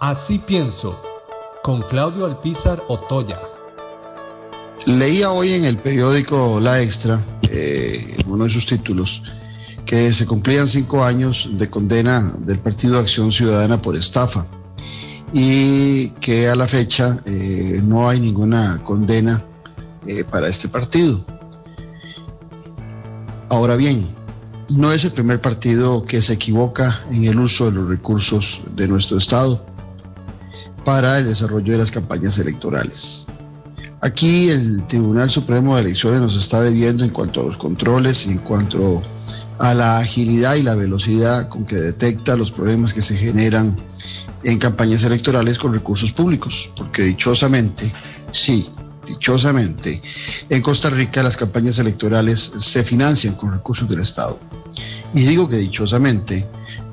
Así pienso, con Claudio Alpizar Otoya. Leía hoy en el periódico La Extra, eh, uno de sus títulos, que se cumplían cinco años de condena del Partido Acción Ciudadana por estafa y que a la fecha eh, no hay ninguna condena eh, para este partido. Ahora bien, no es el primer partido que se equivoca en el uso de los recursos de nuestro Estado para el desarrollo de las campañas electorales. Aquí el Tribunal Supremo de Elecciones nos está debiendo en cuanto a los controles y en cuanto a la agilidad y la velocidad con que detecta los problemas que se generan en campañas electorales con recursos públicos, porque dichosamente, sí, dichosamente, en Costa Rica las campañas electorales se financian con recursos del Estado. Y digo que dichosamente,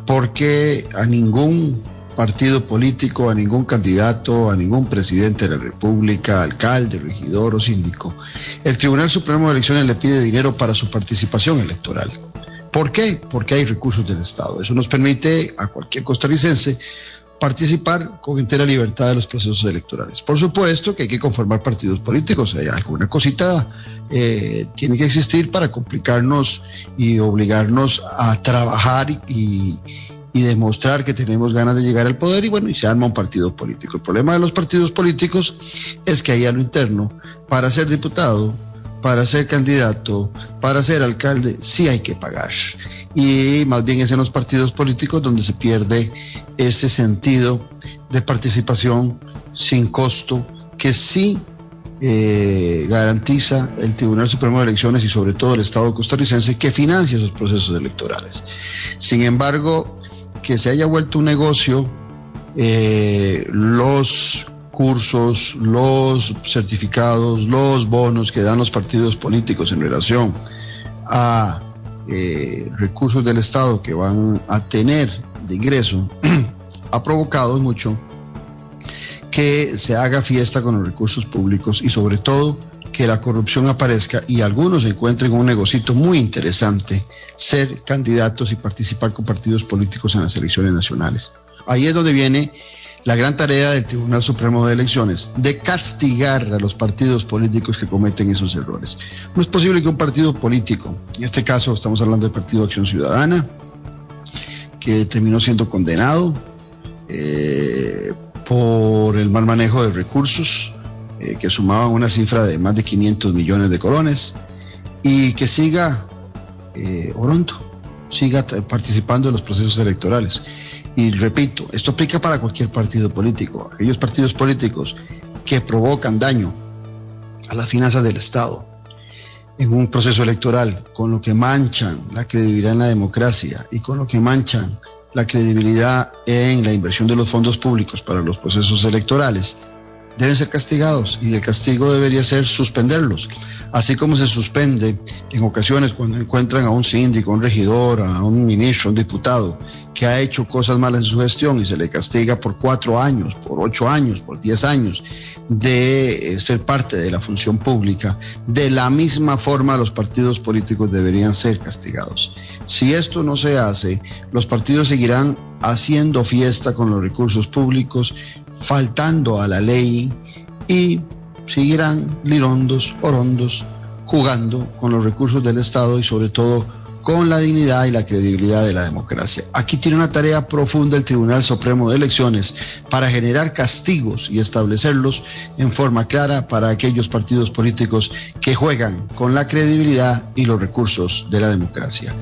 porque a ningún partido político, a ningún candidato, a ningún presidente de la República, alcalde, regidor o síndico, el Tribunal Supremo de Elecciones le pide dinero para su participación electoral. ¿Por qué? Porque hay recursos del Estado. Eso nos permite a cualquier costarricense participar con entera libertad de los procesos electorales. Por supuesto que hay que conformar partidos políticos, hay alguna cosita eh, tiene que existir para complicarnos y obligarnos a trabajar y, y demostrar que tenemos ganas de llegar al poder y bueno, y se arma un partido político. El problema de los partidos políticos es que ahí a lo interno, para ser diputado, para ser candidato, para ser alcalde, sí hay que pagar. Y más bien es en los partidos políticos donde se pierde ese sentido de participación sin costo que sí eh, garantiza el Tribunal Supremo de Elecciones y sobre todo el Estado costarricense que financia esos procesos electorales. Sin embargo, que se haya vuelto un negocio eh, los cursos, los certificados, los bonos que dan los partidos políticos en relación a eh, recursos del Estado que van a tener de ingreso, ha provocado mucho que se haga fiesta con los recursos públicos y sobre todo que la corrupción aparezca y algunos encuentren un negocito muy interesante, ser candidatos y participar con partidos políticos en las elecciones nacionales. Ahí es donde viene la gran tarea del Tribunal Supremo de Elecciones, de castigar a los partidos políticos que cometen esos errores. No es posible que un partido político, en este caso estamos hablando del Partido Acción Ciudadana, que terminó siendo condenado eh, por el mal manejo de recursos, eh, que sumaban una cifra de más de 500 millones de colones, y que siga eh, siga participando en los procesos electorales. Y repito, esto aplica para cualquier partido político, aquellos partidos políticos que provocan daño a las finanzas del Estado en un proceso electoral, con lo que manchan la credibilidad en la democracia y con lo que manchan la credibilidad en la inversión de los fondos públicos para los procesos electorales, deben ser castigados y el castigo debería ser suspenderlos, así como se suspende en ocasiones cuando encuentran a un síndico, a un regidor, a un ministro, a un diputado que ha hecho cosas malas en su gestión y se le castiga por cuatro años, por ocho años, por diez años de eh, ser parte de la función pública. De la misma forma los partidos políticos deberían ser castigados. Si esto no se hace, los partidos seguirán haciendo fiesta con los recursos públicos, faltando a la ley y seguirán lirondos, orondos, jugando con los recursos del Estado y sobre todo con la dignidad y la credibilidad de la democracia. Aquí tiene una tarea profunda el Tribunal Supremo de Elecciones para generar castigos y establecerlos en forma clara para aquellos partidos políticos que juegan con la credibilidad y los recursos de la democracia.